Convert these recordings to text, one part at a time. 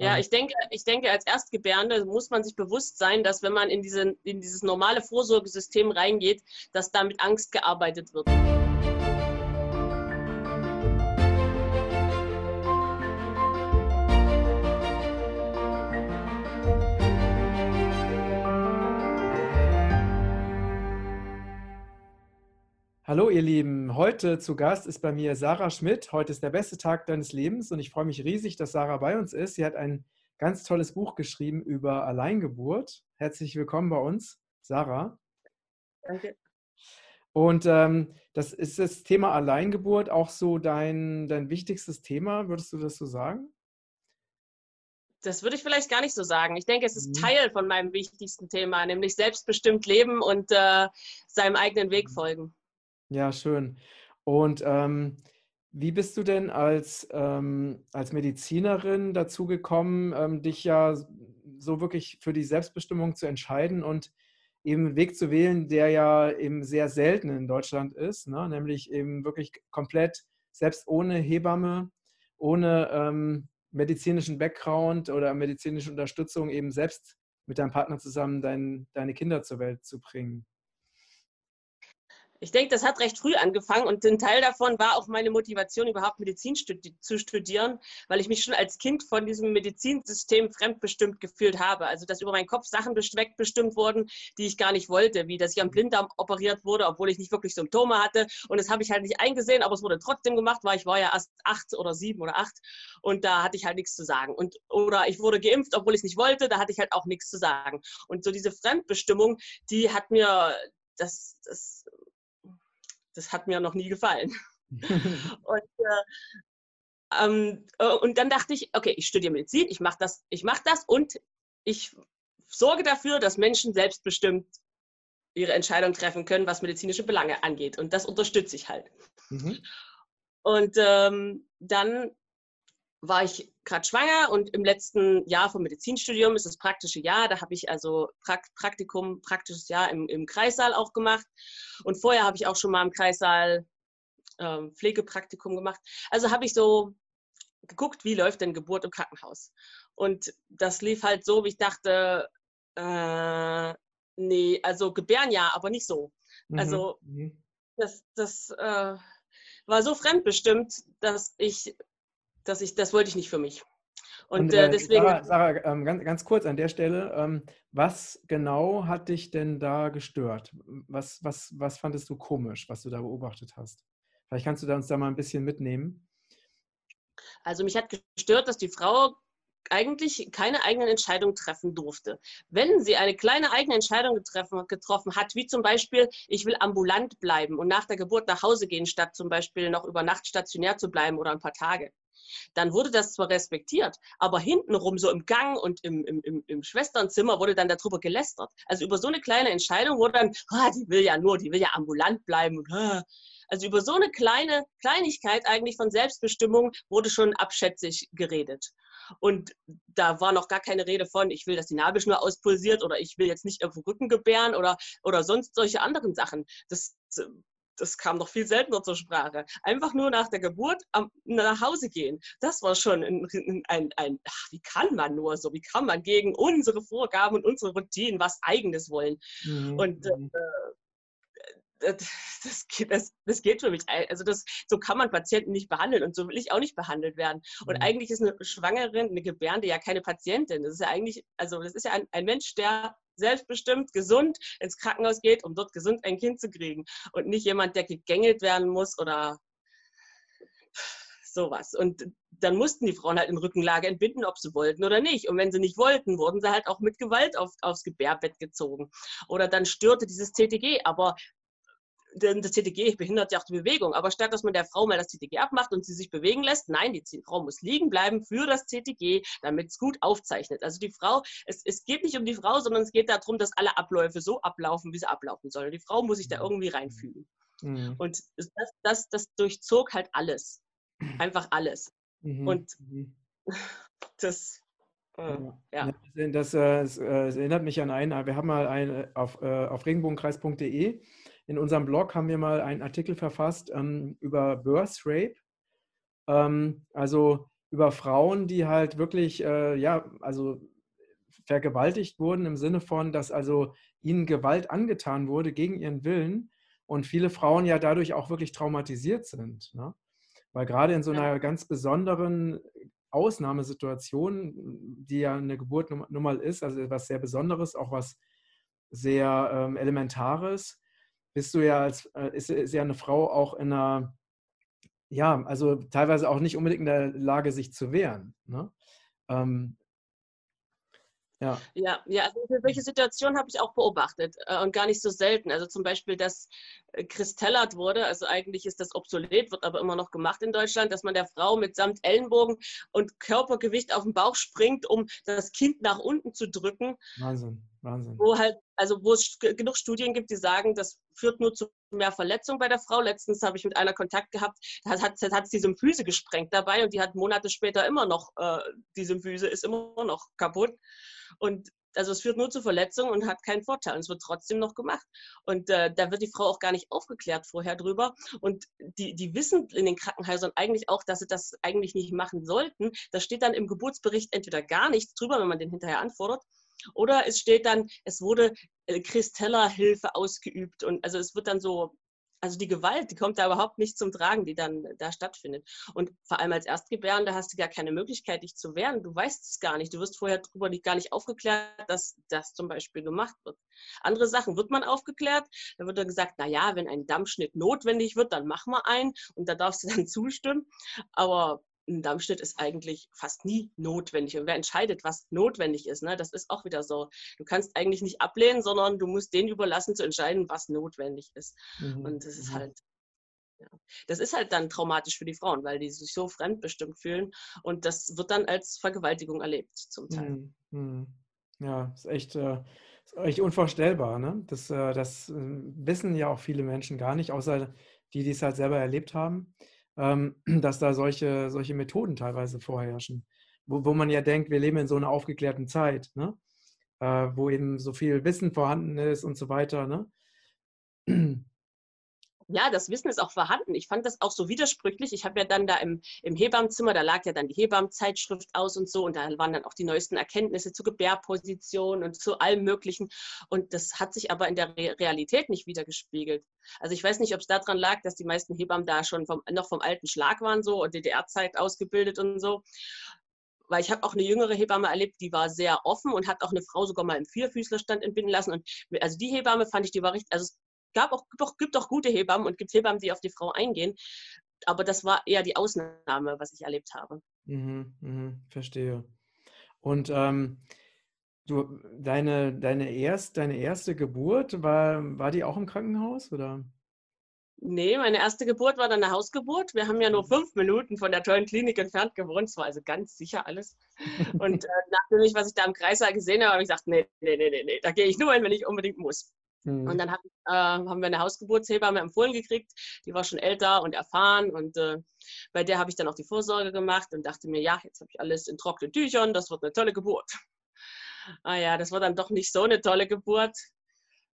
Ja, ich denke, ich denke, als Erstgebärende muss man sich bewusst sein, dass wenn man in, diese, in dieses normale Vorsorgesystem reingeht, dass da mit Angst gearbeitet wird. Hallo ihr Lieben, heute zu Gast ist bei mir Sarah Schmidt. Heute ist der beste Tag deines Lebens und ich freue mich riesig, dass Sarah bei uns ist. Sie hat ein ganz tolles Buch geschrieben über Alleingeburt. Herzlich willkommen bei uns, Sarah. Danke. Und ähm, das ist das Thema Alleingeburt auch so dein, dein wichtigstes Thema, würdest du das so sagen? Das würde ich vielleicht gar nicht so sagen. Ich denke, es ist mhm. Teil von meinem wichtigsten Thema, nämlich selbstbestimmt leben und äh, seinem eigenen Weg mhm. folgen. Ja, schön. Und ähm, wie bist du denn als, ähm, als Medizinerin dazu gekommen, ähm, dich ja so wirklich für die Selbstbestimmung zu entscheiden und eben einen Weg zu wählen, der ja eben sehr selten in Deutschland ist, ne? nämlich eben wirklich komplett, selbst ohne Hebamme, ohne ähm, medizinischen Background oder medizinische Unterstützung, eben selbst mit deinem Partner zusammen dein, deine Kinder zur Welt zu bringen? Ich denke, das hat recht früh angefangen und ein Teil davon war auch meine Motivation, überhaupt Medizin studi zu studieren, weil ich mich schon als Kind von diesem Medizinsystem fremdbestimmt gefühlt habe. Also, dass über meinen Kopf Sachen wegbestimmt wurden, die ich gar nicht wollte, wie dass ich am Blinddarm operiert wurde, obwohl ich nicht wirklich Symptome hatte. Und das habe ich halt nicht eingesehen, aber es wurde trotzdem gemacht, weil ich war ja erst acht oder sieben oder acht und da hatte ich halt nichts zu sagen. Und, oder ich wurde geimpft, obwohl ich es nicht wollte, da hatte ich halt auch nichts zu sagen. Und so diese Fremdbestimmung, die hat mir, das, das das hat mir noch nie gefallen. und, äh, ähm, äh, und dann dachte ich, okay, ich studiere Medizin, ich mache das, ich mache das und ich sorge dafür, dass Menschen selbstbestimmt ihre Entscheidung treffen können, was medizinische Belange angeht. Und das unterstütze ich halt. Mhm. Und ähm, dann war ich gerade schwanger und im letzten Jahr vom Medizinstudium ist das praktische Jahr. Da habe ich also Praktikum, praktisches Jahr im, im Kreissaal auch gemacht. Und vorher habe ich auch schon mal im Kreissaal ähm, Pflegepraktikum gemacht. Also habe ich so geguckt, wie läuft denn Geburt im Krankenhaus. Und das lief halt so, wie ich dachte, äh, nee, also gebären ja, aber nicht so. Mhm. Also mhm. das, das äh, war so fremdbestimmt, dass ich dass ich, das wollte ich nicht für mich. Und, und äh, äh deswegen. Sarah, Sarah ähm, ganz, ganz kurz an der Stelle, ähm, was genau hat dich denn da gestört? Was, was, was fandest du komisch, was du da beobachtet hast? Vielleicht kannst du da uns da mal ein bisschen mitnehmen. Also mich hat gestört, dass die Frau eigentlich keine eigenen Entscheidungen treffen durfte. Wenn sie eine kleine eigene Entscheidung getroffen, getroffen hat, wie zum Beispiel, ich will ambulant bleiben und nach der Geburt nach Hause gehen, statt zum Beispiel noch über Nacht stationär zu bleiben oder ein paar Tage, dann wurde das zwar respektiert, aber hintenrum, so im Gang und im, im, im, im Schwesternzimmer, wurde dann darüber gelästert. Also über so eine kleine Entscheidung wurde dann, ah, die will ja nur, die will ja ambulant bleiben. Ah. Also über so eine kleine Kleinigkeit eigentlich von Selbstbestimmung wurde schon abschätzig geredet. Und da war noch gar keine Rede von, ich will, dass die Nabelschnur auspulsiert oder ich will jetzt nicht irgendwo Rücken gebären oder, oder sonst solche anderen Sachen. Das das kam noch viel seltener zur Sprache. Einfach nur nach der Geburt am, nach Hause gehen. Das war schon ein, ein, ein, ach, wie kann man nur so, wie kann man gegen unsere Vorgaben und unsere Routinen was Eigenes wollen? Mhm. Und äh, mhm. das, das, das, geht für mich. Also das, so kann man Patienten nicht behandeln und so will ich auch nicht behandelt werden. Und mhm. eigentlich ist eine Schwangere, eine Gebärende ja keine Patientin. Das ist ja eigentlich, also das ist ja ein, ein Mensch, der selbstbestimmt, gesund ins Krankenhaus geht, um dort gesund ein Kind zu kriegen. Und nicht jemand, der gegängelt werden muss oder sowas. Und dann mussten die Frauen halt in Rückenlage entbinden, ob sie wollten oder nicht. Und wenn sie nicht wollten, wurden sie halt auch mit Gewalt auf, aufs Gebärbett gezogen. Oder dann störte dieses CTG. Aber denn das CTG behindert ja auch die Bewegung. Aber statt dass man der Frau mal das CTG abmacht und sie sich bewegen lässt, nein, die Frau muss liegen bleiben für das CTG, damit es gut aufzeichnet. Also die Frau, es, es geht nicht um die Frau, sondern es geht darum, dass alle Abläufe so ablaufen, wie sie ablaufen sollen. Die Frau muss sich da mhm. irgendwie reinfügen. Mhm. Und das, das, das durchzog halt alles. Einfach alles. Mhm. Und mhm. das äh, ja. Das, das, das, äh, erinnert mich an einen, wir haben mal ein, auf, äh, auf regenbogenkreis.de in unserem Blog haben wir mal einen Artikel verfasst ähm, über Birth Rape. Ähm, also über Frauen, die halt wirklich, äh, ja, also vergewaltigt wurden im Sinne von, dass also ihnen Gewalt angetan wurde gegen ihren Willen und viele Frauen ja dadurch auch wirklich traumatisiert sind. Ne? Weil gerade in so einer ganz besonderen Ausnahmesituation, die ja eine Geburt nun mal ist, also etwas sehr Besonderes, auch was sehr ähm, Elementares, bist du ja als, äh, ist, ist ja eine Frau auch in einer, ja, also teilweise auch nicht unbedingt in der Lage, sich zu wehren. Ne? Ähm, ja, ja, ja also solche Situationen habe ich auch beobachtet äh, und gar nicht so selten. Also zum Beispiel, dass äh, Kristellert wurde, also eigentlich ist das obsolet, wird aber immer noch gemacht in Deutschland, dass man der Frau mitsamt Ellenbogen und Körpergewicht auf den Bauch springt, um das Kind nach unten zu drücken. Wahnsinn, Wahnsinn. Wo halt, also wo es genug Studien gibt, die sagen, das führt nur zu mehr Verletzung bei der Frau. Letztens habe ich mit einer Kontakt gehabt, da hat, hat, hat die Symphyse gesprengt dabei und die hat Monate später immer noch, äh, die Symphyse ist immer noch kaputt. Und also es führt nur zu Verletzungen und hat keinen Vorteil. Und es wird trotzdem noch gemacht. Und äh, da wird die Frau auch gar nicht aufgeklärt vorher drüber. Und die, die wissen in den Krankenhäusern eigentlich auch, dass sie das eigentlich nicht machen sollten. Da steht dann im Geburtsbericht entweder gar nichts drüber, wenn man den hinterher anfordert. Oder es steht dann, es wurde äh, Christella-Hilfe ausgeübt. Und also es wird dann so also die Gewalt, die kommt da überhaupt nicht zum Tragen, die dann da stattfindet. Und vor allem als Erstgebärende hast du gar keine Möglichkeit, dich zu wehren. Du weißt es gar nicht. Du wirst vorher darüber gar nicht aufgeklärt, dass das zum Beispiel gemacht wird. Andere Sachen wird man aufgeklärt. Da wird dann gesagt, na ja, wenn ein Dammschnitt notwendig wird, dann mach mal einen und da darfst du dann zustimmen. Aber ein Dammschnitt ist eigentlich fast nie notwendig. Und wer entscheidet, was notwendig ist, ne, das ist auch wieder so. Du kannst eigentlich nicht ablehnen, sondern du musst denen überlassen zu entscheiden, was notwendig ist. Mhm. Und das ist mhm. halt, ja. das ist halt dann traumatisch für die Frauen, weil die sich so fremdbestimmt fühlen. Und das wird dann als Vergewaltigung erlebt, zum Teil. Mhm. mhm. Ja, ist echt, äh, ist echt unvorstellbar. Ne? Das, äh, das äh, wissen ja auch viele Menschen gar nicht, außer die, die es halt selber erlebt haben. Ähm, dass da solche, solche Methoden teilweise vorherrschen. Wo, wo man ja denkt, wir leben in so einer aufgeklärten Zeit, ne? Äh, wo eben so viel Wissen vorhanden ist und so weiter. Ne? ja, das Wissen ist auch vorhanden. Ich fand das auch so widersprüchlich. Ich habe ja dann da im, im Hebammenzimmer, da lag ja dann die Hebammenzeitschrift aus und so, und da waren dann auch die neuesten Erkenntnisse zur Gebärposition und zu allem Möglichen. Und das hat sich aber in der Re Realität nicht wiedergespiegelt. Also ich weiß nicht, ob es daran lag, dass die meisten Hebammen da schon vom, noch vom alten Schlag waren, so und DDR-Zeit ausgebildet und so weil ich habe auch eine jüngere Hebamme erlebt, die war sehr offen und hat auch eine Frau sogar mal im Vierfüßlerstand entbinden lassen. Und also die Hebamme fand ich, die war richtig, also gab auch, gibt, auch, gibt auch gute Hebammen und gibt Hebammen, die auf die Frau eingehen. Aber das war eher die Ausnahme, was ich erlebt habe. Mhm, mh, verstehe. Und ähm, du, deine, deine, erst, deine erste Geburt, war, war die auch im Krankenhaus? Oder? Nee, meine erste Geburt war dann eine Hausgeburt. Wir haben ja nur mhm. fünf Minuten von der tollen Klinik entfernt gewohnt. Es war also ganz sicher alles. Und äh, nachdem ich, was ich da im Kreissaal gesehen habe, habe ich gesagt, nee, nee, nee, nee, nee, da gehe ich nur hin, wenn ich unbedingt muss. Mhm. Und dann hab, äh, haben wir eine Hausgeburtshebamme empfohlen gekriegt. Die war schon älter und erfahren. Und äh, bei der habe ich dann auch die Vorsorge gemacht und dachte mir, ja, jetzt habe ich alles in trockenen Tüchern. Das wird eine tolle Geburt. Ah ja, das war dann doch nicht so eine tolle Geburt.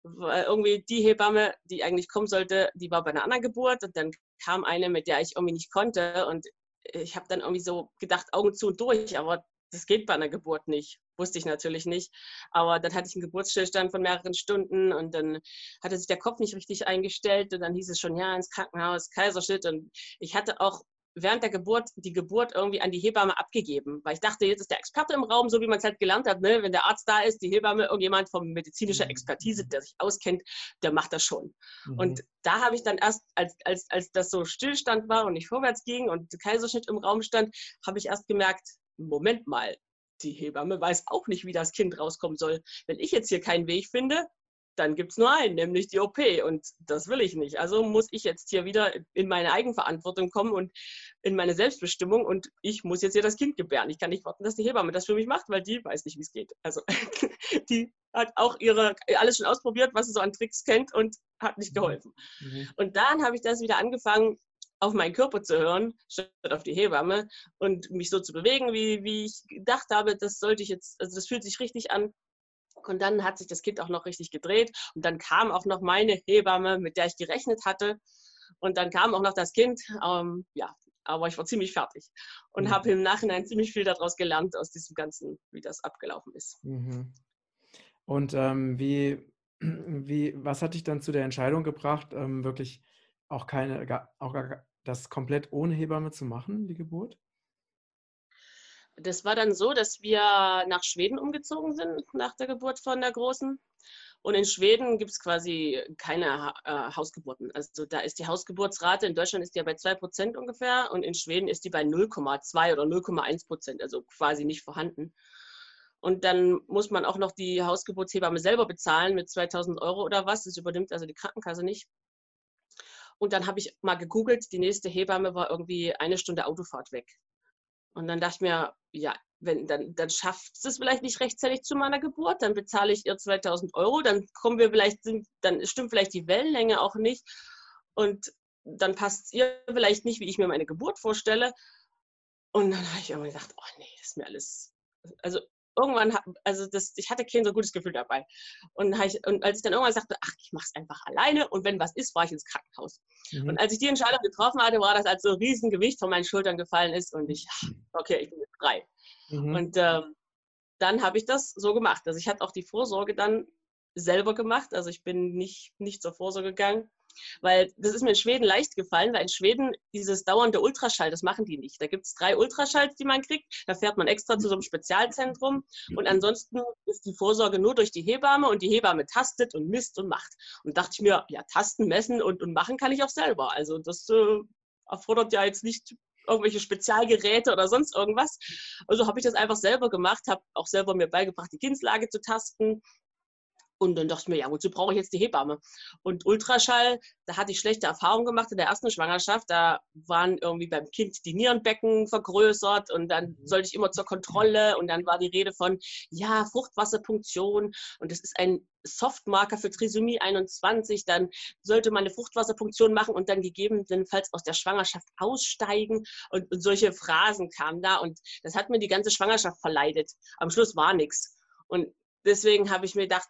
Weil irgendwie die Hebamme, die eigentlich kommen sollte, die war bei einer anderen Geburt. Und dann kam eine, mit der ich irgendwie nicht konnte. Und ich habe dann irgendwie so gedacht, Augen zu und durch. Aber das geht bei einer Geburt nicht. Wusste ich natürlich nicht. Aber dann hatte ich einen Geburtsstillstand von mehreren Stunden und dann hatte sich der Kopf nicht richtig eingestellt und dann hieß es schon, ja, ins Krankenhaus, Kaiserschnitt. Und ich hatte auch während der Geburt die Geburt irgendwie an die Hebamme abgegeben, weil ich dachte, jetzt ist der Experte im Raum, so wie man es halt gelernt hat, ne? wenn der Arzt da ist, die Hebamme, irgendjemand von medizinischer mhm. Expertise, der sich auskennt, der macht das schon. Mhm. Und da habe ich dann erst, als, als, als das so Stillstand war und nicht vorwärts ging und der Kaiserschnitt im Raum stand, habe ich erst gemerkt, Moment mal, die Hebamme weiß auch nicht, wie das Kind rauskommen soll. Wenn ich jetzt hier keinen Weg finde, dann gibt es nur einen, nämlich die OP. Und das will ich nicht. Also muss ich jetzt hier wieder in meine Eigenverantwortung kommen und in meine Selbstbestimmung. Und ich muss jetzt hier das Kind gebären. Ich kann nicht warten, dass die Hebamme das für mich macht, weil die weiß nicht, wie es geht. Also die hat auch ihre alles schon ausprobiert, was sie so an Tricks kennt und hat nicht mhm. geholfen. Mhm. Und dann habe ich das wieder angefangen, auf meinen Körper zu hören, statt auf die Hebamme und mich so zu bewegen, wie, wie ich gedacht habe, das sollte ich jetzt, also das fühlt sich richtig an. Und dann hat sich das Kind auch noch richtig gedreht und dann kam auch noch meine Hebamme, mit der ich gerechnet hatte. Und dann kam auch noch das Kind. Ähm, ja, aber ich war ziemlich fertig und mhm. habe im Nachhinein ziemlich viel daraus gelernt, aus diesem Ganzen, wie das abgelaufen ist. Mhm. Und ähm, wie, wie, was hat dich dann zu der Entscheidung gebracht, ähm, wirklich auch keine, auch das komplett ohne Hebamme zu machen, die Geburt? Das war dann so, dass wir nach Schweden umgezogen sind nach der Geburt von der Großen. Und in Schweden gibt es quasi keine äh, Hausgeburten. Also da ist die Hausgeburtsrate, in Deutschland ist ja bei 2% ungefähr und in Schweden ist die bei 0,2 oder 0,1%, also quasi nicht vorhanden. Und dann muss man auch noch die Hausgeburtshebamme selber bezahlen mit 2000 Euro oder was. Das übernimmt also die Krankenkasse nicht. Und dann habe ich mal gegoogelt, die nächste Hebamme war irgendwie eine Stunde Autofahrt weg. Und dann dachte ich mir, ja, wenn, dann, dann schafft es vielleicht nicht rechtzeitig zu meiner Geburt, dann bezahle ich ihr 2000 Euro, dann kommen wir vielleicht, dann stimmt vielleicht die Wellenlänge auch nicht und dann passt es ihr vielleicht nicht, wie ich mir meine Geburt vorstelle. Und dann habe ich irgendwann gedacht, oh nee, das ist mir alles, also irgendwann, also das, ich hatte kein so gutes Gefühl dabei. Und, ich, und als ich dann irgendwann sagte, ach, ich mache es einfach alleine und wenn was ist, war ich ins Krankenhaus. Mhm. Und als ich die Entscheidung getroffen hatte, war das, als so ein Riesengewicht von meinen Schultern gefallen ist und ich, okay, ich bin jetzt frei. Mhm. Und ähm, dann habe ich das so gemacht. Also ich hatte auch die Vorsorge dann selber gemacht. Also ich bin nicht, nicht zur Vorsorge gegangen. Weil das ist mir in Schweden leicht gefallen, weil in Schweden dieses dauernde Ultraschall, das machen die nicht. Da gibt es drei Ultraschalls, die man kriegt. Da fährt man extra zu so einem Spezialzentrum. Und ansonsten ist die Vorsorge nur durch die Hebamme und die Hebamme tastet und misst und macht. Und dachte ich mir, ja, tasten, messen und, und machen kann ich auch selber. Also das äh, erfordert ja jetzt nicht irgendwelche Spezialgeräte oder sonst irgendwas. Also habe ich das einfach selber gemacht, habe auch selber mir beigebracht, die Kindslage zu tasten, und dann dachte ich mir, ja, wozu brauche ich jetzt die Hebamme? Und Ultraschall, da hatte ich schlechte Erfahrungen gemacht in der ersten Schwangerschaft. Da waren irgendwie beim Kind die Nierenbecken vergrößert und dann mhm. sollte ich immer zur Kontrolle und dann war die Rede von, ja, Fruchtwasserpunktion und das ist ein Softmarker für Trisomie 21. Dann sollte man eine Fruchtwasserpunktion machen und dann gegebenenfalls aus der Schwangerschaft aussteigen und, und solche Phrasen kamen da und das hat mir die ganze Schwangerschaft verleidet. Am Schluss war nichts. Und deswegen habe ich mir gedacht,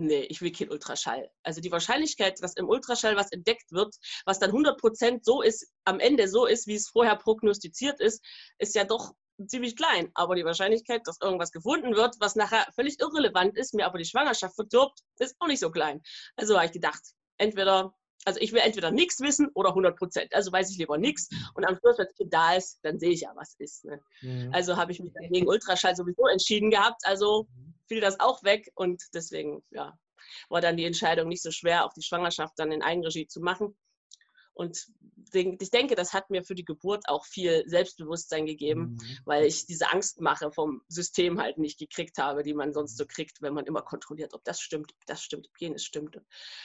nee, ich will kein Ultraschall. Also die Wahrscheinlichkeit, dass im Ultraschall was entdeckt wird, was dann 100% so ist, am Ende so ist, wie es vorher prognostiziert ist, ist ja doch ziemlich klein. Aber die Wahrscheinlichkeit, dass irgendwas gefunden wird, was nachher völlig irrelevant ist, mir aber die Schwangerschaft verdirbt, ist auch nicht so klein. Also habe ich gedacht, entweder, also ich will entweder nichts wissen oder 100% Also weiß ich lieber nichts. Und am Schluss, wenn es da ist, dann sehe ich ja, was ist. Ne? Mhm. Also habe ich mich dann gegen Ultraschall sowieso entschieden gehabt. Also mhm fiel das auch weg und deswegen ja, war dann die Entscheidung nicht so schwer, auch die Schwangerschaft dann in Eigenregie zu machen. Und ich denke, das hat mir für die Geburt auch viel Selbstbewusstsein gegeben, mhm. weil ich diese Angstmache vom System halt nicht gekriegt habe, die man sonst so kriegt, wenn man immer kontrolliert, ob das stimmt, ob das stimmt, ob jenes stimmt.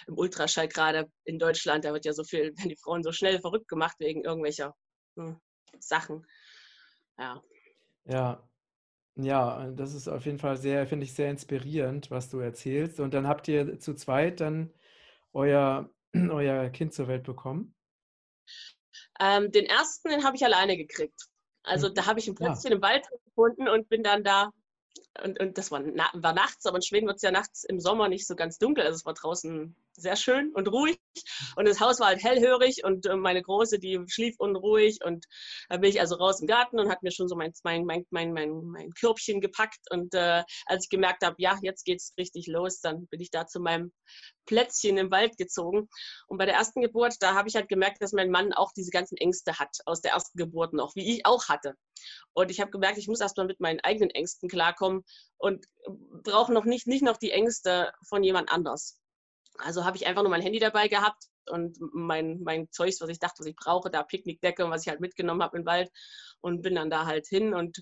Im Ultraschall gerade in Deutschland, da wird ja so viel, wenn die Frauen so schnell verrückt gemacht wegen irgendwelcher hm, Sachen. Ja. Ja, ja, das ist auf jeden Fall sehr, finde ich, sehr inspirierend, was du erzählst. Und dann habt ihr zu zweit dann euer, euer Kind zur Welt bekommen? Ähm, den ersten, den habe ich alleine gekriegt. Also mhm. da habe ich ein Plätzchen ja. im Wald gefunden und bin dann da und, und das war, na, war nachts, aber in Schweden wird es ja nachts im Sommer nicht so ganz dunkel. Also es war draußen sehr schön und ruhig. Und das Haus war halt hellhörig und äh, meine Große, die schlief unruhig. Und da bin ich also raus im Garten und hat mir schon so mein, mein, mein, mein, mein, mein Körbchen gepackt. Und äh, als ich gemerkt habe, ja, jetzt geht es richtig los, dann bin ich da zu meinem Plätzchen im Wald gezogen. Und bei der ersten Geburt, da habe ich halt gemerkt, dass mein Mann auch diese ganzen Ängste hat aus der ersten Geburt noch, wie ich auch hatte. Und ich habe gemerkt, ich muss erstmal mit meinen eigenen Ängsten klarkommen und brauche noch nicht, nicht noch die Ängste von jemand anders. Also habe ich einfach nur mein Handy dabei gehabt und mein, mein Zeugs, was ich dachte, was ich brauche, da Picknickdecke und was ich halt mitgenommen habe im Wald und bin dann da halt hin. Und,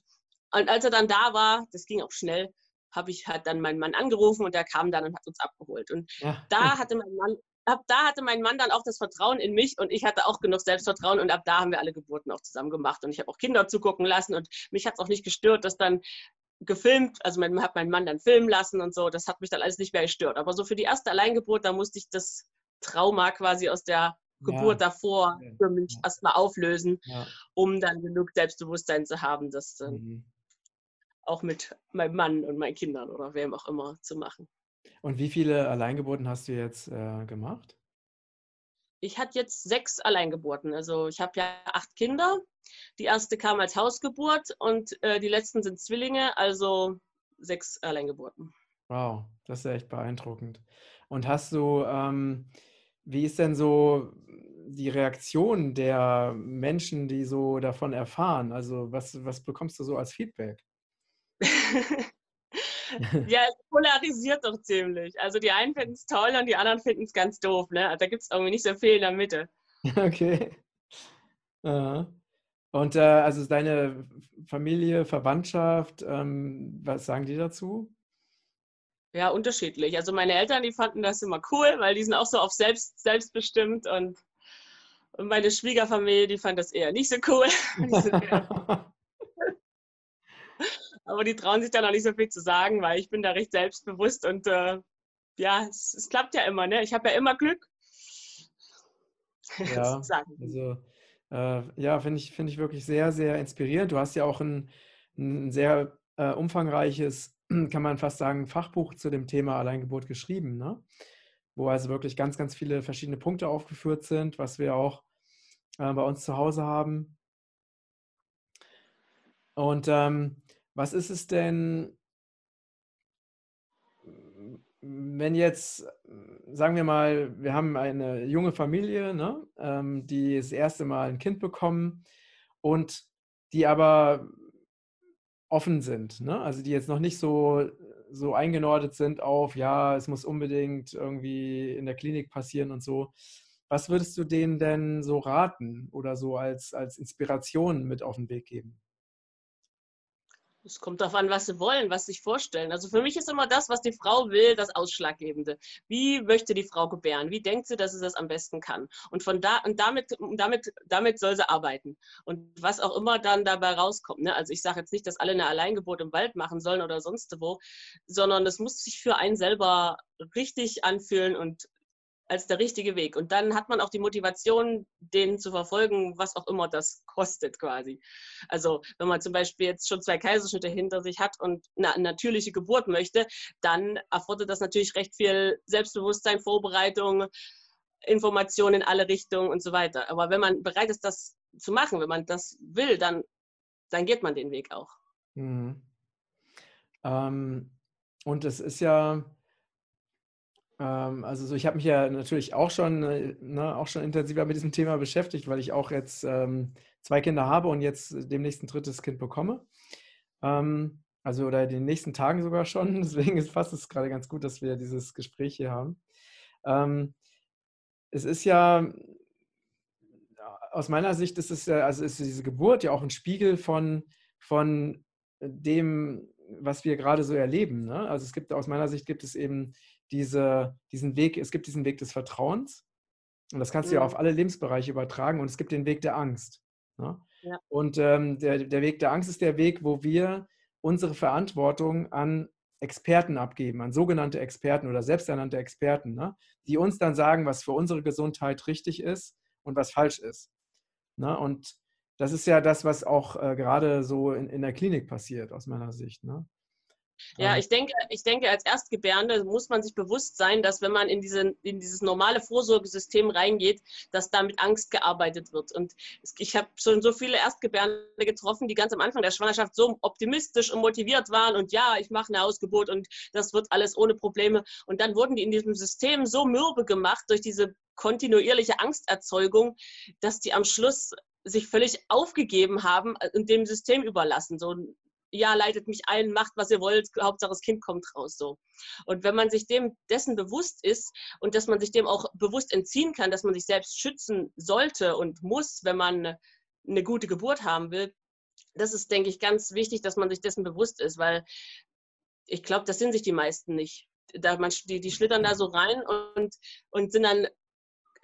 und als er dann da war, das ging auch schnell, habe ich halt dann meinen Mann angerufen und der kam dann und hat uns abgeholt. Und ja. da hatte mein Mann ab da hatte mein Mann dann auch das Vertrauen in mich und ich hatte auch genug Selbstvertrauen und ab da haben wir alle Geburten auch zusammen gemacht und ich habe auch Kinder zugucken lassen und mich hat es auch nicht gestört, dass dann gefilmt, also man hat meinen Mann dann filmen lassen und so, das hat mich dann alles nicht mehr gestört. Aber so für die erste Alleingeburt, da musste ich das Trauma quasi aus der Geburt ja. davor für mich ja. erstmal auflösen, ja. um dann genug Selbstbewusstsein zu haben, das dann mhm. auch mit meinem Mann und meinen Kindern oder wem auch immer zu machen. Und wie viele Alleingeburten hast du jetzt äh, gemacht? Ich hatte jetzt sechs Alleingeburten. Also ich habe ja acht Kinder. Die erste kam als Hausgeburt und äh, die letzten sind Zwillinge, also sechs Alleingeburten. Wow, das ist ja echt beeindruckend. Und hast du, ähm, wie ist denn so die Reaktion der Menschen, die so davon erfahren? Also was, was bekommst du so als Feedback? ja, es polarisiert doch ziemlich. Also die einen finden es toll und die anderen finden es ganz doof. Ne? Da gibt es irgendwie nicht so viel in der Mitte. Okay. Uh. Und äh, also deine Familie, Verwandtschaft, ähm, was sagen die dazu? Ja, unterschiedlich. Also meine Eltern, die fanden das immer cool, weil die sind auch so auf selbst, selbstbestimmt und, und meine Schwiegerfamilie, die fand das eher nicht so cool. Aber die trauen sich da noch nicht so viel zu sagen, weil ich bin da recht selbstbewusst und äh, ja, es, es, klappt ja immer. Ne? Ich habe ja immer Glück. Ja, also äh, ja, finde ich, find ich wirklich sehr, sehr inspirierend. Du hast ja auch ein, ein sehr äh, umfangreiches, kann man fast sagen, Fachbuch zu dem Thema Alleingeburt geschrieben, ne? wo also wirklich ganz, ganz viele verschiedene Punkte aufgeführt sind, was wir auch äh, bei uns zu Hause haben. Und ähm, was ist es denn, wenn jetzt, sagen wir mal, wir haben eine junge Familie, ne, ähm, die das erste Mal ein Kind bekommen und die aber offen sind, ne? also die jetzt noch nicht so, so eingenordet sind auf, ja, es muss unbedingt irgendwie in der Klinik passieren und so. Was würdest du denen denn so raten oder so als, als Inspiration mit auf den Weg geben? Es kommt darauf an, was sie wollen, was sie sich vorstellen. Also für mich ist immer das, was die Frau will, das Ausschlaggebende. Wie möchte die Frau gebären? Wie denkt sie, dass sie das am besten kann? Und von da und damit, damit, damit soll sie arbeiten. Und was auch immer dann dabei rauskommt. Ne? Also ich sage jetzt nicht, dass alle eine Alleingeburt im Wald machen sollen oder sonst wo, sondern es muss sich für einen selber richtig anfühlen und als der richtige Weg. Und dann hat man auch die Motivation, den zu verfolgen, was auch immer das kostet quasi. Also wenn man zum Beispiel jetzt schon zwei Kaiserschnitte hinter sich hat und eine natürliche Geburt möchte, dann erfordert das natürlich recht viel Selbstbewusstsein, Vorbereitung, Informationen in alle Richtungen und so weiter. Aber wenn man bereit ist, das zu machen, wenn man das will, dann, dann geht man den Weg auch. Mhm. Ähm, und es ist ja, also so, ich habe mich ja natürlich auch schon, äh, ne, auch schon intensiver mit diesem Thema beschäftigt, weil ich auch jetzt ähm, zwei Kinder habe und jetzt demnächst ein drittes Kind bekomme. Ähm, also oder in den nächsten Tagen sogar schon. Deswegen ist fast es gerade ganz gut, dass wir dieses Gespräch hier haben. Ähm, es ist ja aus meiner Sicht ist es ja, also ist diese Geburt ja auch ein Spiegel von, von dem, was wir gerade so erleben. Ne? Also es gibt aus meiner Sicht gibt es eben diese, diesen Weg, es gibt diesen Weg des Vertrauens und das kannst du ja auf mhm. alle Lebensbereiche übertragen und es gibt den Weg der Angst. Ne? Ja. Und ähm, der, der Weg der Angst ist der Weg, wo wir unsere Verantwortung an Experten abgeben, an sogenannte Experten oder selbsternannte Experten, ne? die uns dann sagen, was für unsere Gesundheit richtig ist und was falsch ist. Ne? Und das ist ja das, was auch äh, gerade so in, in der Klinik passiert, aus meiner Sicht. Ne? Ja, ich denke, ich denke, als Erstgebärende muss man sich bewusst sein, dass wenn man in, diese, in dieses normale Vorsorgesystem reingeht, dass da mit Angst gearbeitet wird. Und ich habe schon so viele Erstgebärende getroffen, die ganz am Anfang der Schwangerschaft so optimistisch und motiviert waren und ja, ich mache eine Ausgeburt und das wird alles ohne Probleme. Und dann wurden die in diesem System so mürbe gemacht durch diese kontinuierliche Angsterzeugung, dass die am Schluss sich völlig aufgegeben haben und dem System überlassen. So ja, leitet mich ein, macht, was ihr wollt, Hauptsache das Kind kommt raus. So. Und wenn man sich dem dessen bewusst ist und dass man sich dem auch bewusst entziehen kann, dass man sich selbst schützen sollte und muss, wenn man eine gute Geburt haben will, das ist, denke ich, ganz wichtig, dass man sich dessen bewusst ist, weil ich glaube, das sind sich die meisten nicht. Da man, die, die schlittern da so rein und, und sind dann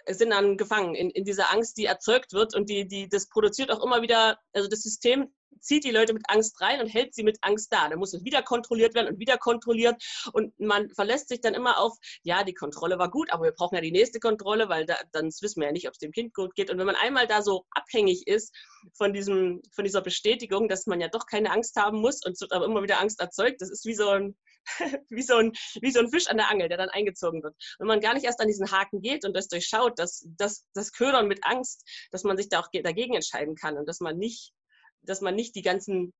sind dann gefangen in, in dieser Angst, die erzeugt wird und die, die, das produziert auch immer wieder, also das System zieht die Leute mit Angst rein und hält sie mit Angst da. Da muss es wieder kontrolliert werden und wieder kontrolliert. Und man verlässt sich dann immer auf, ja, die Kontrolle war gut, aber wir brauchen ja die nächste Kontrolle, weil da, dann wissen wir ja nicht, ob es dem Kind gut geht. Und wenn man einmal da so abhängig ist von, diesem, von dieser Bestätigung, dass man ja doch keine Angst haben muss und es wird aber immer wieder Angst erzeugt, das ist wie so ein, wie, so ein, wie so ein Fisch an der Angel, der dann eingezogen wird. Wenn man gar nicht erst an diesen Haken geht und das durchschaut, dass das, das Ködern mit Angst, dass man sich da auch dagegen entscheiden kann und dass man nicht, dass man nicht die ganzen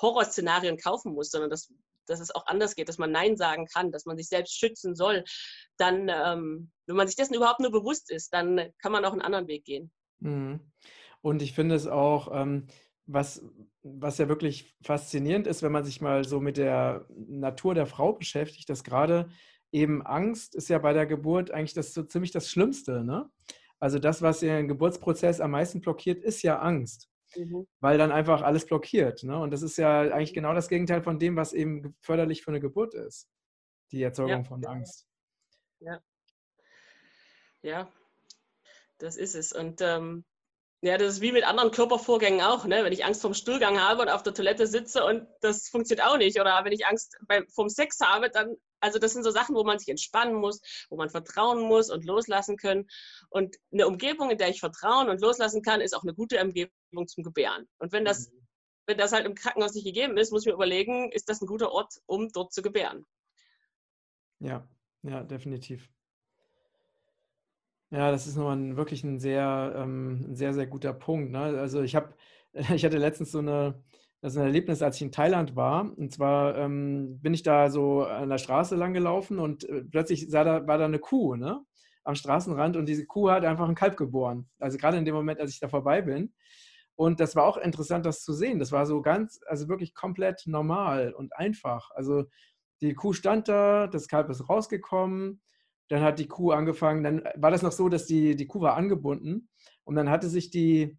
Horrorszenarien kaufen muss, sondern dass, dass es auch anders geht, dass man Nein sagen kann, dass man sich selbst schützen soll, dann, ähm, wenn man sich dessen überhaupt nur bewusst ist, dann kann man auch einen anderen Weg gehen. Mhm. Und ich finde es auch, ähm, was, was ja wirklich faszinierend ist, wenn man sich mal so mit der Natur der Frau beschäftigt, dass gerade eben Angst ist ja bei der Geburt eigentlich das so ziemlich das Schlimmste. Ne? Also das, was den Geburtsprozess am meisten blockiert, ist ja Angst. Mhm. Weil dann einfach alles blockiert. Ne? Und das ist ja eigentlich genau das Gegenteil von dem, was eben förderlich für eine Geburt ist. Die Erzeugung ja. von Angst. Ja. Ja, das ist es. Und ähm, ja, das ist wie mit anderen Körpervorgängen auch. Ne? Wenn ich Angst vom Stuhlgang habe und auf der Toilette sitze und das funktioniert auch nicht. Oder wenn ich Angst beim, vom Sex habe, dann, also das sind so Sachen, wo man sich entspannen muss, wo man vertrauen muss und loslassen können. Und eine Umgebung, in der ich vertrauen und loslassen kann, ist auch eine gute Umgebung zum Gebären. Und wenn das, mhm. wenn das halt im Krankenhaus nicht gegeben ist, muss ich mir überlegen, ist das ein guter Ort, um dort zu gebären. Ja, ja, definitiv. Ja, das ist nochmal ein, wirklich ein sehr, ähm, ein sehr, sehr guter Punkt. Ne? Also ich habe, ich hatte letztens so eine, das ein Erlebnis, als ich in Thailand war. Und zwar ähm, bin ich da so an der Straße lang gelaufen und äh, plötzlich da, war da eine Kuh ne? am Straßenrand und diese Kuh hat einfach ein Kalb geboren. Also gerade in dem Moment, als ich da vorbei bin. Und das war auch interessant, das zu sehen. Das war so ganz, also wirklich komplett normal und einfach. Also die Kuh stand da, das Kalb ist rausgekommen dann hat die Kuh angefangen, dann war das noch so, dass die, die Kuh war angebunden und dann hatte sich die,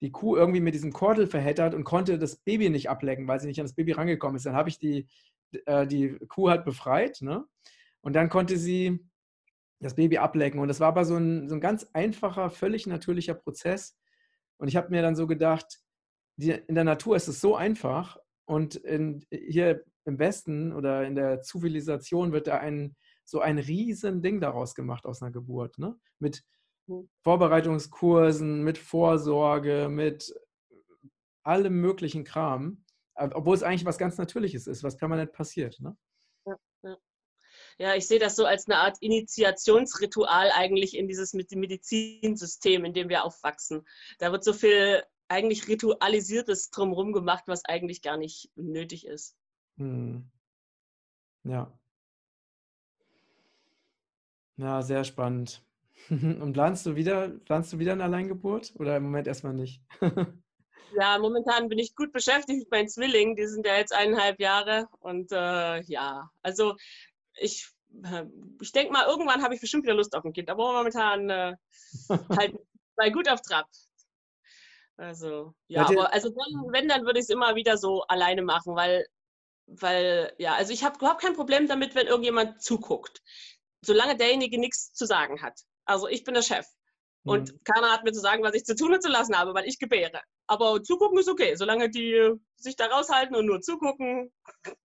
die Kuh irgendwie mit diesem Kordel verheddert und konnte das Baby nicht ablecken, weil sie nicht an das Baby rangekommen ist. Dann habe ich die, äh, die Kuh halt befreit ne? und dann konnte sie das Baby ablecken. Und das war aber so ein, so ein ganz einfacher, völlig natürlicher Prozess. Und ich habe mir dann so gedacht, die, in der Natur ist es so einfach und in, hier im Westen oder in der Zivilisation wird da ein so ein riesen Ding daraus gemacht aus einer Geburt. Ne? Mit hm. Vorbereitungskursen, mit Vorsorge, mit allem möglichen Kram. Obwohl es eigentlich was ganz Natürliches ist, was permanent passiert. Ne? Ja, ja. ja, ich sehe das so als eine Art Initiationsritual eigentlich in dieses Medizinsystem, in dem wir aufwachsen. Da wird so viel eigentlich Ritualisiertes drumherum gemacht, was eigentlich gar nicht nötig ist. Hm. Ja. Ja, sehr spannend. Und planst du wieder, planst du wieder eine Alleingeburt oder im Moment erstmal nicht? ja, momentan bin ich gut beschäftigt mit meinen Zwillingen. Die sind ja jetzt eineinhalb Jahre. Und äh, ja, also ich, äh, ich denke mal, irgendwann habe ich bestimmt wieder Lust auf ein Kind. Aber momentan äh, halt mal gut auf Trab. Also, ja, aber also wenn, wenn dann würde ich es immer wieder so alleine machen, weil, weil, ja, also ich habe überhaupt kein Problem damit, wenn irgendjemand zuguckt solange derjenige nichts zu sagen hat. Also ich bin der Chef. Und mhm. keiner hat mir zu sagen, was ich zu tun und zu lassen habe, weil ich gebäre. Aber zugucken ist okay, solange die sich da raushalten und nur zugucken,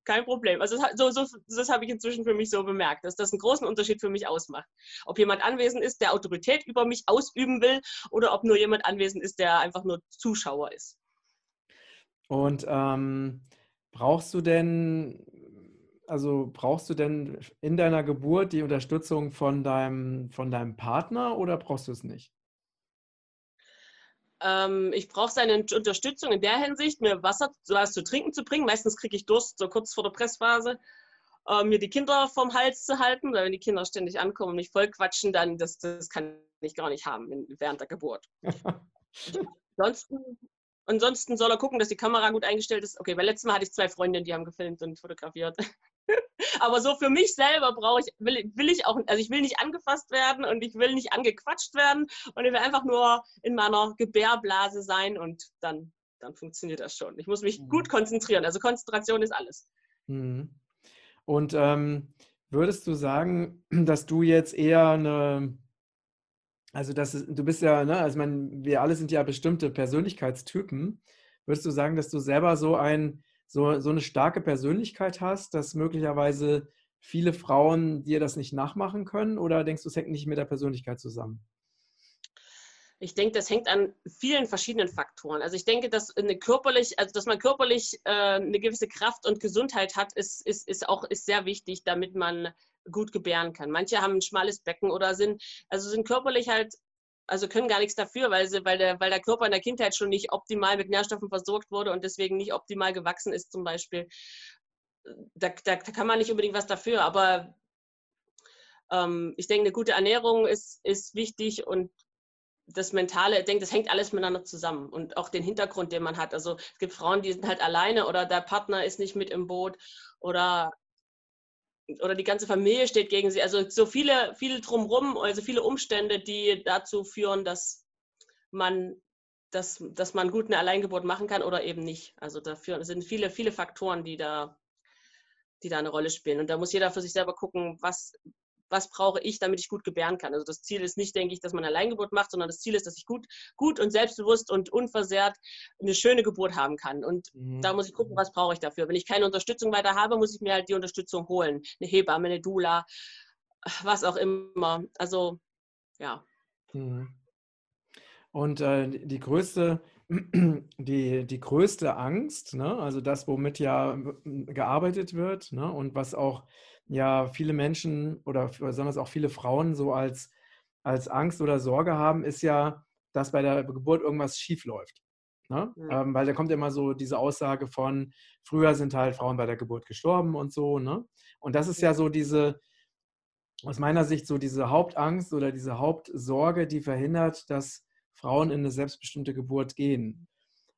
kein Problem. Also das, so, so, das habe ich inzwischen für mich so bemerkt, dass das einen großen Unterschied für mich ausmacht. Ob jemand anwesend ist, der Autorität über mich ausüben will, oder ob nur jemand anwesend ist, der einfach nur Zuschauer ist. Und ähm, brauchst du denn also brauchst du denn in deiner Geburt die Unterstützung von deinem, von deinem Partner oder brauchst du es nicht? Ähm, ich brauche seine Unterstützung in der Hinsicht, mir Wasser was zu trinken zu bringen. Meistens kriege ich Durst, so kurz vor der Pressphase. Äh, mir die Kinder vom Hals zu halten, weil wenn die Kinder ständig ankommen und mich voll quatschen, dann das, das kann ich gar nicht haben während der Geburt. ansonsten, ansonsten soll er gucken, dass die Kamera gut eingestellt ist. Okay, weil letztes Mal hatte ich zwei Freundinnen, die haben gefilmt und fotografiert. Aber so für mich selber brauche ich, will, will ich auch, also ich will nicht angefasst werden und ich will nicht angequatscht werden und ich will einfach nur in meiner Gebärblase sein und dann, dann funktioniert das schon. Ich muss mich mhm. gut konzentrieren. Also Konzentration ist alles. Mhm. Und ähm, würdest du sagen, dass du jetzt eher eine, also das ist, du bist ja, ne, also man, wir alle sind ja bestimmte Persönlichkeitstypen. Würdest du sagen, dass du selber so ein so, so eine starke Persönlichkeit hast, dass möglicherweise viele Frauen dir das nicht nachmachen können? Oder denkst du, es hängt nicht mit der Persönlichkeit zusammen? Ich denke, das hängt an vielen verschiedenen Faktoren. Also ich denke, dass eine körperlich, also dass man körperlich äh, eine gewisse Kraft und Gesundheit hat, ist, ist, ist auch ist sehr wichtig, damit man gut gebären kann. Manche haben ein schmales Becken oder sind, also sind körperlich halt, also können gar nichts dafür, weil, sie, weil, der, weil der Körper in der Kindheit schon nicht optimal mit Nährstoffen versorgt wurde und deswegen nicht optimal gewachsen ist zum Beispiel. Da, da, da kann man nicht unbedingt was dafür, aber ähm, ich denke, eine gute Ernährung ist, ist wichtig und das Mentale, ich denke, das hängt alles miteinander zusammen und auch den Hintergrund, den man hat. Also es gibt Frauen, die sind halt alleine oder der Partner ist nicht mit im Boot oder, oder die ganze Familie steht gegen sie. Also so viele, viele drumherum, also viele Umstände, die dazu führen, dass man, dass, dass man gut eine Alleingeburt machen kann oder eben nicht. Also dafür sind viele, viele Faktoren, die da, die da eine Rolle spielen. Und da muss jeder für sich selber gucken, was, was brauche ich, damit ich gut gebären kann. Also das Ziel ist nicht, denke ich, dass man eine Alleingeburt macht, sondern das Ziel ist, dass ich gut, gut und selbstbewusst und unversehrt eine schöne Geburt haben kann. Und mhm. da muss ich gucken, was brauche ich dafür. Wenn ich keine Unterstützung weiter habe, muss ich mir halt die Unterstützung holen. Eine Hebamme, eine Dula, was auch immer. Also ja. Mhm. Und äh, die größte die, die größte Angst, ne? also das, womit ja gearbeitet wird ne? und was auch ja viele Menschen oder besonders auch viele Frauen so als, als Angst oder Sorge haben, ist ja, dass bei der Geburt irgendwas schief läuft. Ne? Ja. Ähm, weil da kommt immer so diese Aussage von, früher sind halt Frauen bei der Geburt gestorben und so. Ne? Und das ist ja so diese, aus meiner Sicht, so diese Hauptangst oder diese Hauptsorge, die verhindert, dass Frauen in eine selbstbestimmte Geburt gehen.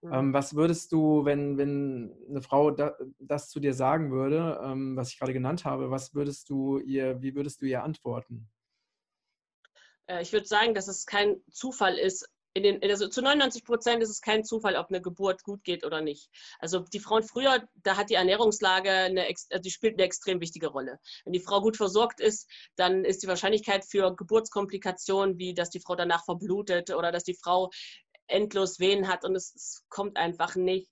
Mhm. Ähm, was würdest du, wenn, wenn eine Frau da, das zu dir sagen würde, ähm, was ich gerade genannt habe, was würdest du ihr, wie würdest du ihr antworten? Äh, ich würde sagen, dass es kein Zufall ist, in den, also zu 99 Prozent ist es kein Zufall, ob eine Geburt gut geht oder nicht. Also die Frauen früher, da hat die Ernährungslage, eine, also die spielt eine extrem wichtige Rolle. Wenn die Frau gut versorgt ist, dann ist die Wahrscheinlichkeit für Geburtskomplikationen, wie dass die Frau danach verblutet oder dass die Frau endlos Wehen hat und es, es kommt einfach nicht.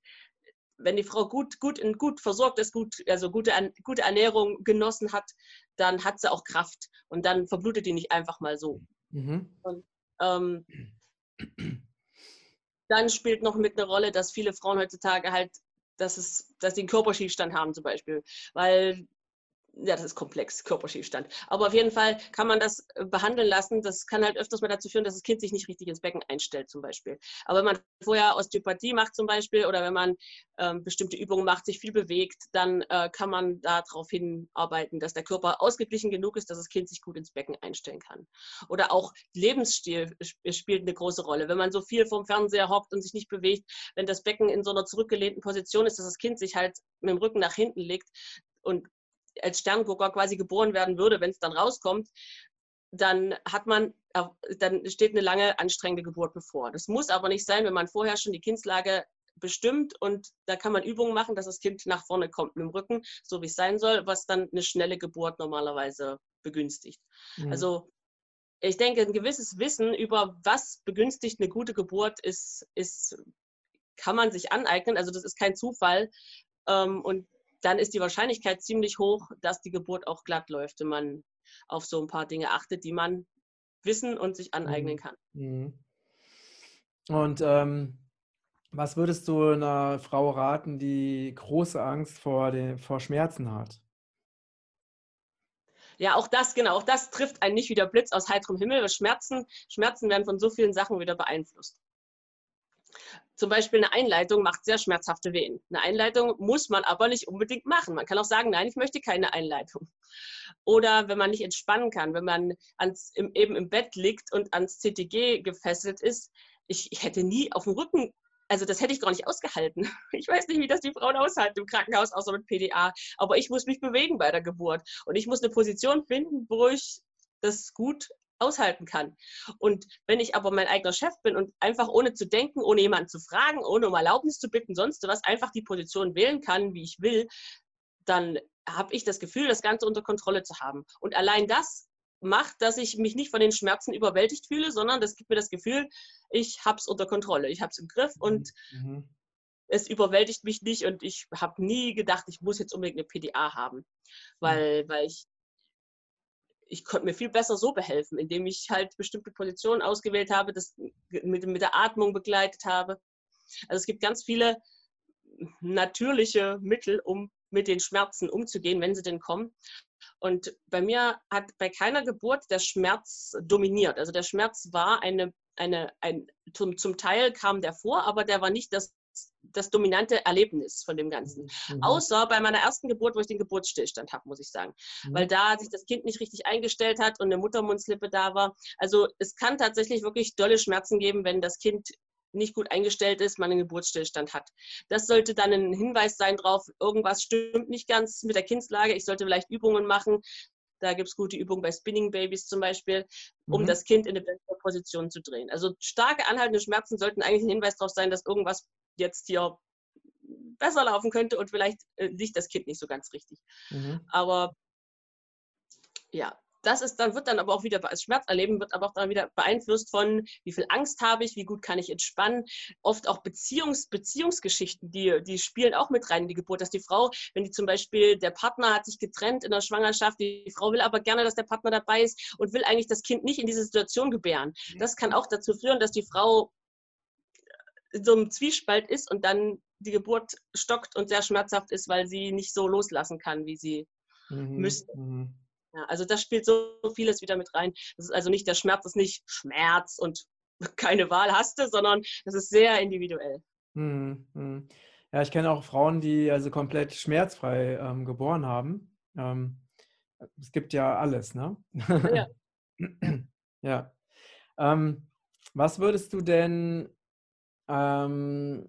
Wenn die Frau gut, gut, gut versorgt ist, gut, also gute, gute Ernährung genossen hat, dann hat sie auch Kraft und dann verblutet die nicht einfach mal so. Mhm. Und, ähm, dann spielt noch mit eine Rolle, dass viele Frauen heutzutage halt, dass, es, dass sie einen Körperschiefstand haben zum Beispiel. Weil ja, das ist komplex, Körperschiefstand. Aber auf jeden Fall kann man das äh, behandeln lassen. Das kann halt öfters mal dazu führen, dass das Kind sich nicht richtig ins Becken einstellt, zum Beispiel. Aber wenn man vorher Osteopathie macht, zum Beispiel, oder wenn man ähm, bestimmte Übungen macht, sich viel bewegt, dann äh, kann man darauf hinarbeiten, dass der Körper ausgeglichen genug ist, dass das Kind sich gut ins Becken einstellen kann. Oder auch Lebensstil spielt eine große Rolle. Wenn man so viel vom Fernseher hockt und sich nicht bewegt, wenn das Becken in so einer zurückgelehnten Position ist, dass das Kind sich halt mit dem Rücken nach hinten legt und als Sterngucker quasi geboren werden würde, wenn es dann rauskommt, dann hat man, dann steht eine lange anstrengende Geburt bevor. Das muss aber nicht sein, wenn man vorher schon die Kindslage bestimmt und da kann man Übungen machen, dass das Kind nach vorne kommt mit dem Rücken, so wie es sein soll, was dann eine schnelle Geburt normalerweise begünstigt. Mhm. Also ich denke, ein gewisses Wissen über was begünstigt eine gute Geburt ist, ist kann man sich aneignen. Also das ist kein Zufall. Ähm, und dann ist die Wahrscheinlichkeit ziemlich hoch, dass die Geburt auch glatt läuft, wenn man auf so ein paar Dinge achtet, die man wissen und sich aneignen mhm. kann. Mhm. Und ähm, was würdest du einer Frau raten, die große Angst vor, den, vor Schmerzen hat? Ja, auch das, genau, auch das trifft einen nicht wie der Blitz aus heiterem Himmel. Schmerzen, Schmerzen werden von so vielen Sachen wieder beeinflusst. Zum Beispiel eine Einleitung macht sehr schmerzhafte Wehen. Eine Einleitung muss man aber nicht unbedingt machen. Man kann auch sagen, nein, ich möchte keine Einleitung. Oder wenn man nicht entspannen kann, wenn man ans, im, eben im Bett liegt und ans CTG gefesselt ist, ich, ich hätte nie auf dem Rücken also das hätte ich gar nicht ausgehalten. Ich weiß nicht, wie das die Frauen aushalten im Krankenhaus, außer mit PDA. Aber ich muss mich bewegen bei der Geburt. Und ich muss eine Position finden, wo ich das gut aushalten kann. Und wenn ich aber mein eigener Chef bin und einfach ohne zu denken, ohne jemanden zu fragen, ohne um Erlaubnis zu bitten, sonst was, einfach die Position wählen kann, wie ich will, dann habe ich das Gefühl, das Ganze unter Kontrolle zu haben. Und allein das macht, dass ich mich nicht von den Schmerzen überwältigt fühle, sondern das gibt mir das Gefühl, ich habe es unter Kontrolle, ich habe es im Griff und mhm. es überwältigt mich nicht und ich habe nie gedacht, ich muss jetzt unbedingt eine PDA haben, weil, mhm. weil ich ich konnte mir viel besser so behelfen, indem ich halt bestimmte Positionen ausgewählt habe, das mit, mit der Atmung begleitet habe. Also es gibt ganz viele natürliche Mittel, um mit den Schmerzen umzugehen, wenn sie denn kommen. Und bei mir hat bei keiner Geburt der Schmerz dominiert. Also der Schmerz war eine, eine ein, zum, zum Teil kam der vor, aber der war nicht das das dominante Erlebnis von dem Ganzen. Mhm. Außer bei meiner ersten Geburt, wo ich den Geburtsstillstand habe, muss ich sagen. Mhm. Weil da sich das Kind nicht richtig eingestellt hat und eine Muttermundslippe da war. Also es kann tatsächlich wirklich dolle Schmerzen geben, wenn das Kind nicht gut eingestellt ist, man einen Geburtsstillstand hat. Das sollte dann ein Hinweis sein darauf, irgendwas stimmt nicht ganz mit der Kindslage. Ich sollte vielleicht Übungen machen. Da gibt es gute Übungen bei Spinning Babies zum Beispiel, um mhm. das Kind in eine bessere Position zu drehen. Also starke anhaltende Schmerzen sollten eigentlich ein Hinweis darauf sein, dass irgendwas jetzt hier besser laufen könnte und vielleicht äh, liegt das Kind nicht so ganz richtig. Mhm. Aber ja, das ist dann, wird dann aber auch wieder als Schmerzerleben, wird aber auch dann wieder beeinflusst von, wie viel Angst habe ich, wie gut kann ich entspannen. Oft auch Beziehungs, Beziehungsgeschichten, die, die spielen auch mit rein in die Geburt, dass die Frau, wenn die zum Beispiel, der Partner hat sich getrennt in der Schwangerschaft, die Frau will aber gerne, dass der Partner dabei ist und will eigentlich das Kind nicht in diese Situation gebären. Das kann auch dazu führen, dass die Frau in so einem Zwiespalt ist und dann die Geburt stockt und sehr schmerzhaft ist, weil sie nicht so loslassen kann, wie sie mhm. müsste. Mhm. Ja, also das spielt so vieles wieder mit rein. Das ist also nicht, der Schmerz ist nicht Schmerz und keine Wahl hast du, sondern das ist sehr individuell. Mhm. mhm. Ja, ich kenne auch Frauen, die also komplett schmerzfrei ähm, geboren haben. Ähm, es gibt ja alles, ne? Ja. ja. Ähm, was würdest du denn ähm,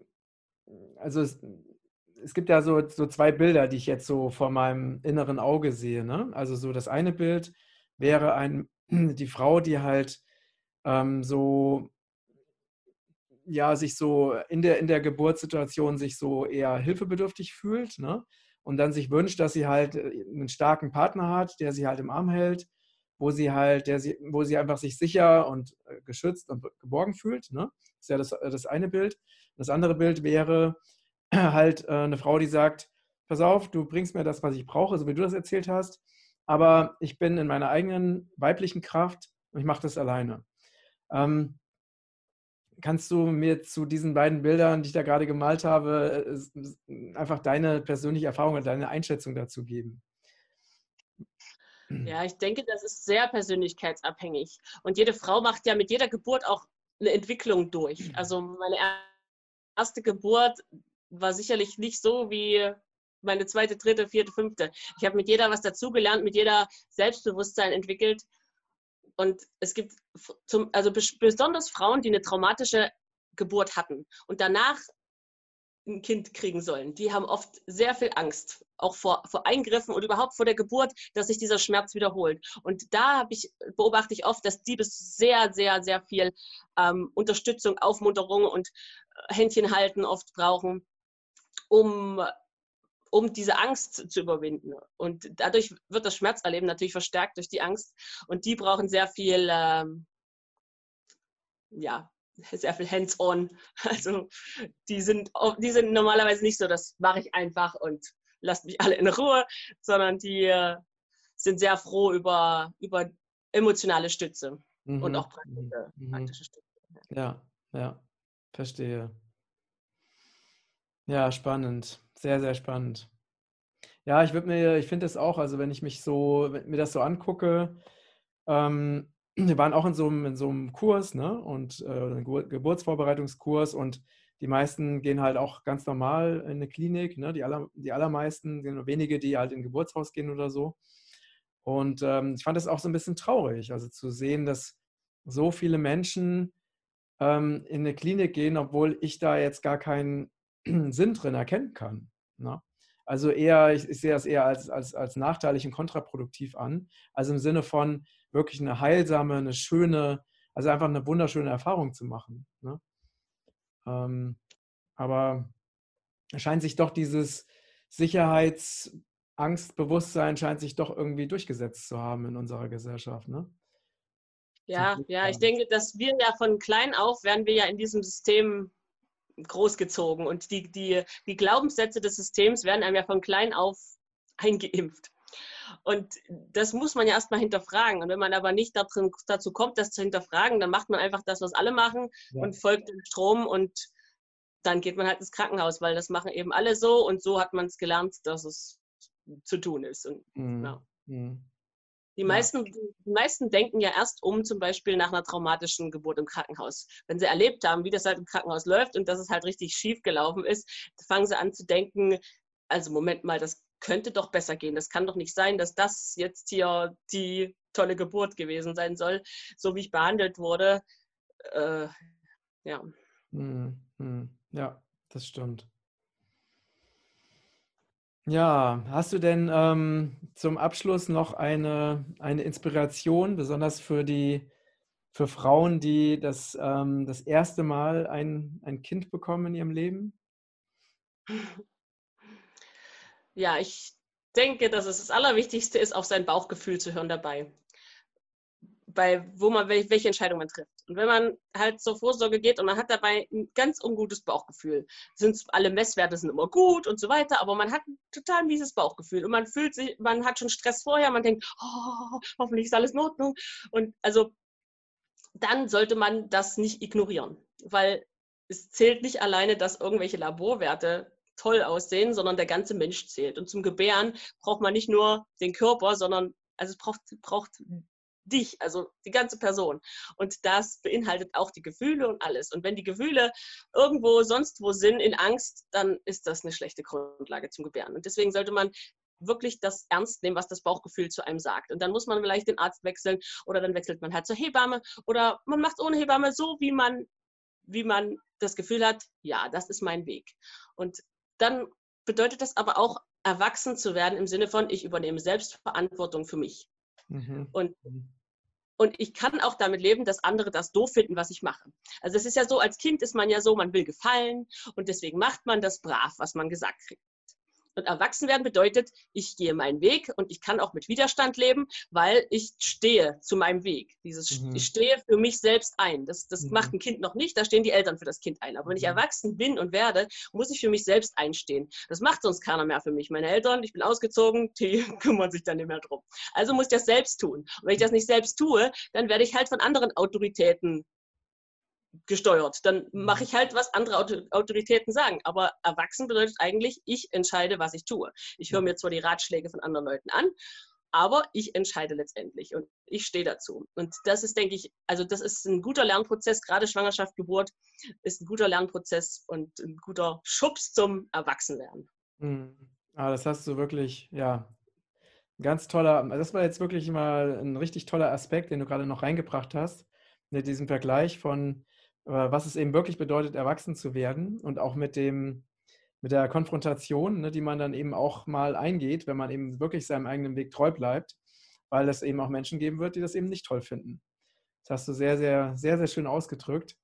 also es, es, gibt ja so, so zwei Bilder, die ich jetzt so vor meinem inneren Auge sehe. Ne? Also so das eine Bild wäre ein, die Frau, die halt ähm, so ja, sich so in der, in der Geburtssituation sich so eher hilfebedürftig fühlt, ne? Und dann sich wünscht, dass sie halt äh, einen starken Partner hat, der sie halt im Arm hält, wo sie halt, der sie, wo sie einfach sich sicher und äh, geschützt und geborgen fühlt. Ne? Das ist ja das, äh, das eine Bild. Das andere Bild wäre halt äh, eine Frau, die sagt, pass auf, du bringst mir das, was ich brauche, so wie du das erzählt hast, aber ich bin in meiner eigenen weiblichen Kraft und ich mache das alleine. Ähm, kannst du mir zu diesen beiden Bildern, die ich da gerade gemalt habe, einfach deine persönliche Erfahrung und deine Einschätzung dazu geben? Ja, ich denke, das ist sehr persönlichkeitsabhängig. Und jede Frau macht ja mit jeder Geburt auch eine Entwicklung durch. Also meine erste Geburt war sicherlich nicht so wie meine zweite, dritte, vierte, fünfte. Ich habe mit jeder was dazugelernt, mit jeder Selbstbewusstsein entwickelt. Und es gibt zum, also besonders Frauen, die eine traumatische Geburt hatten und danach ein Kind kriegen sollen. Die haben oft sehr viel Angst, auch vor, vor Eingriffen und überhaupt vor der Geburt, dass sich dieser Schmerz wiederholt. Und da ich, beobachte ich oft, dass die bis sehr, sehr, sehr viel ähm, Unterstützung, Aufmunterung und äh, Händchen halten oft brauchen, um, um diese Angst zu überwinden. Und dadurch wird das Schmerzerleben natürlich verstärkt durch die Angst. Und die brauchen sehr viel ähm, ja, sehr viel hands-on. Also die sind, die sind normalerweise nicht so, das mache ich einfach und lasst mich alle in Ruhe, sondern die sind sehr froh über, über emotionale Stütze mhm. und auch praktische, mhm. praktische Stütze. Ja, ja, verstehe. Ja, spannend. Sehr, sehr spannend. Ja, ich würde mir, ich finde es auch, also wenn ich mich so, mir das so angucke, ähm, wir waren auch in so einem, in so einem Kurs, ne? Und äh, einen Geburtsvorbereitungskurs und die meisten gehen halt auch ganz normal in eine Klinik, ne? Die, aller, die allermeisten sind nur wenige, die halt in Geburtshaus gehen oder so. Und ähm, ich fand das auch so ein bisschen traurig, also zu sehen, dass so viele Menschen ähm, in eine Klinik gehen, obwohl ich da jetzt gar keinen Sinn drin erkennen kann. Ne? Also eher, ich, ich, sehe das eher als, als, als nachteilig und kontraproduktiv an. Also im Sinne von, wirklich eine heilsame, eine schöne, also einfach eine wunderschöne Erfahrung zu machen. Ähm, aber scheint sich doch dieses Sicherheitsangstbewusstsein scheint sich doch irgendwie durchgesetzt zu haben in unserer Gesellschaft. Ne? Ja, ja, ich denke, dass wir ja von klein auf werden wir ja in diesem System großgezogen und die, die, die Glaubenssätze des Systems werden einem ja von klein auf eingeimpft. Und das muss man ja erstmal hinterfragen. Und wenn man aber nicht dazu kommt, das zu hinterfragen, dann macht man einfach das, was alle machen ja. und folgt dem Strom und dann geht man halt ins Krankenhaus, weil das machen eben alle so und so hat man es gelernt, dass es zu tun ist. Und, mhm. ja. mhm. Die meisten, ja. die meisten denken ja erst um, zum Beispiel nach einer traumatischen Geburt im Krankenhaus. Wenn sie erlebt haben, wie das halt im Krankenhaus läuft und dass es halt richtig schief gelaufen ist, fangen sie an zu denken, also Moment mal, das könnte doch besser gehen. Das kann doch nicht sein, dass das jetzt hier die tolle Geburt gewesen sein soll, so wie ich behandelt wurde. Äh, ja. Hm, hm. Ja, das stimmt. Ja, hast du denn ähm, zum Abschluss noch eine, eine Inspiration, besonders für die für Frauen, die das, ähm, das erste Mal ein, ein Kind bekommen in ihrem Leben? Ja, ich denke, dass es das Allerwichtigste ist, auf sein Bauchgefühl zu hören dabei bei wo man welche Entscheidung man trifft. Und wenn man halt zur Vorsorge geht und man hat dabei ein ganz ungutes Bauchgefühl, sind alle Messwerte sind immer gut und so weiter, aber man hat ein total mieses Bauchgefühl und man fühlt sich, man hat schon Stress vorher, man denkt, oh, hoffentlich ist alles in Ordnung. Und also dann sollte man das nicht ignorieren, weil es zählt nicht alleine, dass irgendwelche Laborwerte toll aussehen, sondern der ganze Mensch zählt. Und zum Gebären braucht man nicht nur den Körper, sondern also es braucht, braucht dich, also die ganze Person. Und das beinhaltet auch die Gefühle und alles. Und wenn die Gefühle irgendwo sonst wo sind, in Angst, dann ist das eine schlechte Grundlage zum Gebären. Und deswegen sollte man wirklich das ernst nehmen, was das Bauchgefühl zu einem sagt. Und dann muss man vielleicht den Arzt wechseln oder dann wechselt man halt zur Hebamme oder man macht es ohne Hebamme so, wie man, wie man das Gefühl hat, ja, das ist mein Weg. Und dann bedeutet das aber auch, erwachsen zu werden im Sinne von, ich übernehme Selbstverantwortung für mich. Mhm. Und mhm. Und ich kann auch damit leben, dass andere das doof finden, was ich mache. Also es ist ja so, als Kind ist man ja so, man will gefallen und deswegen macht man das brav, was man gesagt kriegt. Und erwachsen werden bedeutet, ich gehe meinen Weg und ich kann auch mit Widerstand leben, weil ich stehe zu meinem Weg. Dieses, mhm. Ich stehe für mich selbst ein. Das, das mhm. macht ein Kind noch nicht, da stehen die Eltern für das Kind ein. Aber wenn ich mhm. erwachsen bin und werde, muss ich für mich selbst einstehen. Das macht sonst keiner mehr für mich. Meine Eltern, ich bin ausgezogen, die kümmern sich dann nicht mehr drum. Also muss ich das selbst tun. Und wenn ich das nicht selbst tue, dann werde ich halt von anderen Autoritäten gesteuert. Dann mache mhm. ich halt, was andere Autoritäten sagen. Aber erwachsen bedeutet eigentlich, ich entscheide, was ich tue. Ich höre mir zwar die Ratschläge von anderen Leuten an, aber ich entscheide letztendlich und ich stehe dazu. Und das ist, denke ich, also das ist ein guter Lernprozess, gerade Schwangerschaft, Geburt ist ein guter Lernprozess und ein guter Schubs zum Erwachsenwerden. Mhm. Ah, das hast du wirklich, ja, ganz toller, das war jetzt wirklich mal ein richtig toller Aspekt, den du gerade noch reingebracht hast, mit diesem Vergleich von was es eben wirklich bedeutet, erwachsen zu werden und auch mit dem, mit der Konfrontation, ne, die man dann eben auch mal eingeht, wenn man eben wirklich seinem eigenen Weg treu bleibt, weil es eben auch Menschen geben wird, die das eben nicht toll finden. Das hast du sehr, sehr, sehr, sehr schön ausgedrückt.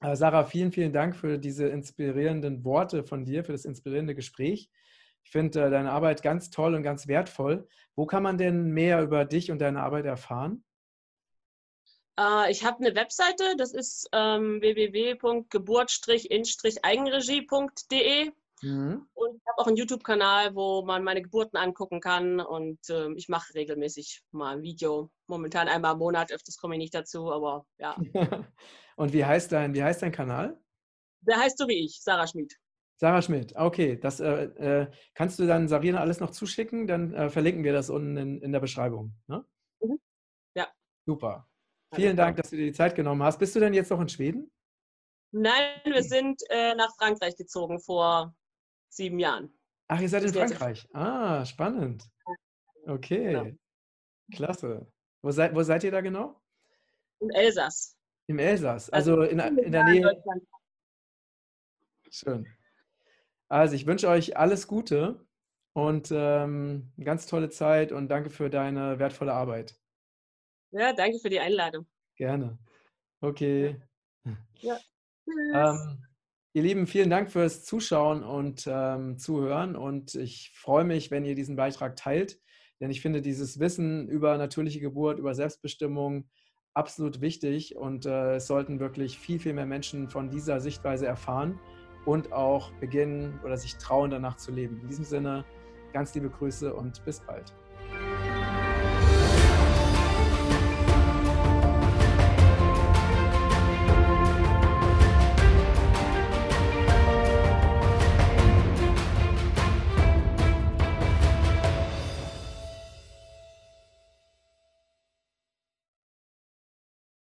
Äh, Sarah, vielen, vielen Dank für diese inspirierenden Worte von dir, für das inspirierende Gespräch. Ich finde äh, deine Arbeit ganz toll und ganz wertvoll. Wo kann man denn mehr über dich und deine Arbeit erfahren? Äh, ich habe eine Webseite, das ist ähm, www.geburt-in-eigenregie.de. Mhm. Und ich habe auch einen YouTube-Kanal, wo man meine Geburten angucken kann. Und ähm, ich mache regelmäßig mal ein Video. Momentan einmal im Monat, öfters komme ich nicht dazu, aber ja. und wie heißt, dein, wie heißt dein Kanal? Der heißt so wie ich, Sarah Schmid. Sarah Schmidt, okay. Das äh, äh, kannst du dann Sarina alles noch zuschicken? Dann äh, verlinken wir das unten in, in der Beschreibung. Ne? Mhm. Ja. Super. Vielen Dank, dass du dir die Zeit genommen hast. Bist du denn jetzt noch in Schweden? Nein, wir sind äh, nach Frankreich gezogen vor sieben Jahren. Ach, ihr seid in Frankreich. Ah, spannend. Okay, genau. klasse. Wo seid, wo seid ihr da genau? Im Elsass. Im Elsass, also, also in, in der Nähe. Schön. Also ich wünsche euch alles Gute und ähm, eine ganz tolle Zeit und danke für deine wertvolle Arbeit. Ja, danke für die Einladung. Gerne. Okay. Ja. Ähm, ihr Lieben, vielen Dank fürs Zuschauen und ähm, Zuhören. Und ich freue mich, wenn ihr diesen Beitrag teilt, denn ich finde dieses Wissen über natürliche Geburt, über Selbstbestimmung absolut wichtig und äh, es sollten wirklich viel, viel mehr Menschen von dieser Sichtweise erfahren und auch beginnen oder sich trauen, danach zu leben. In diesem Sinne, Ganz liebe Grüße und bis bald.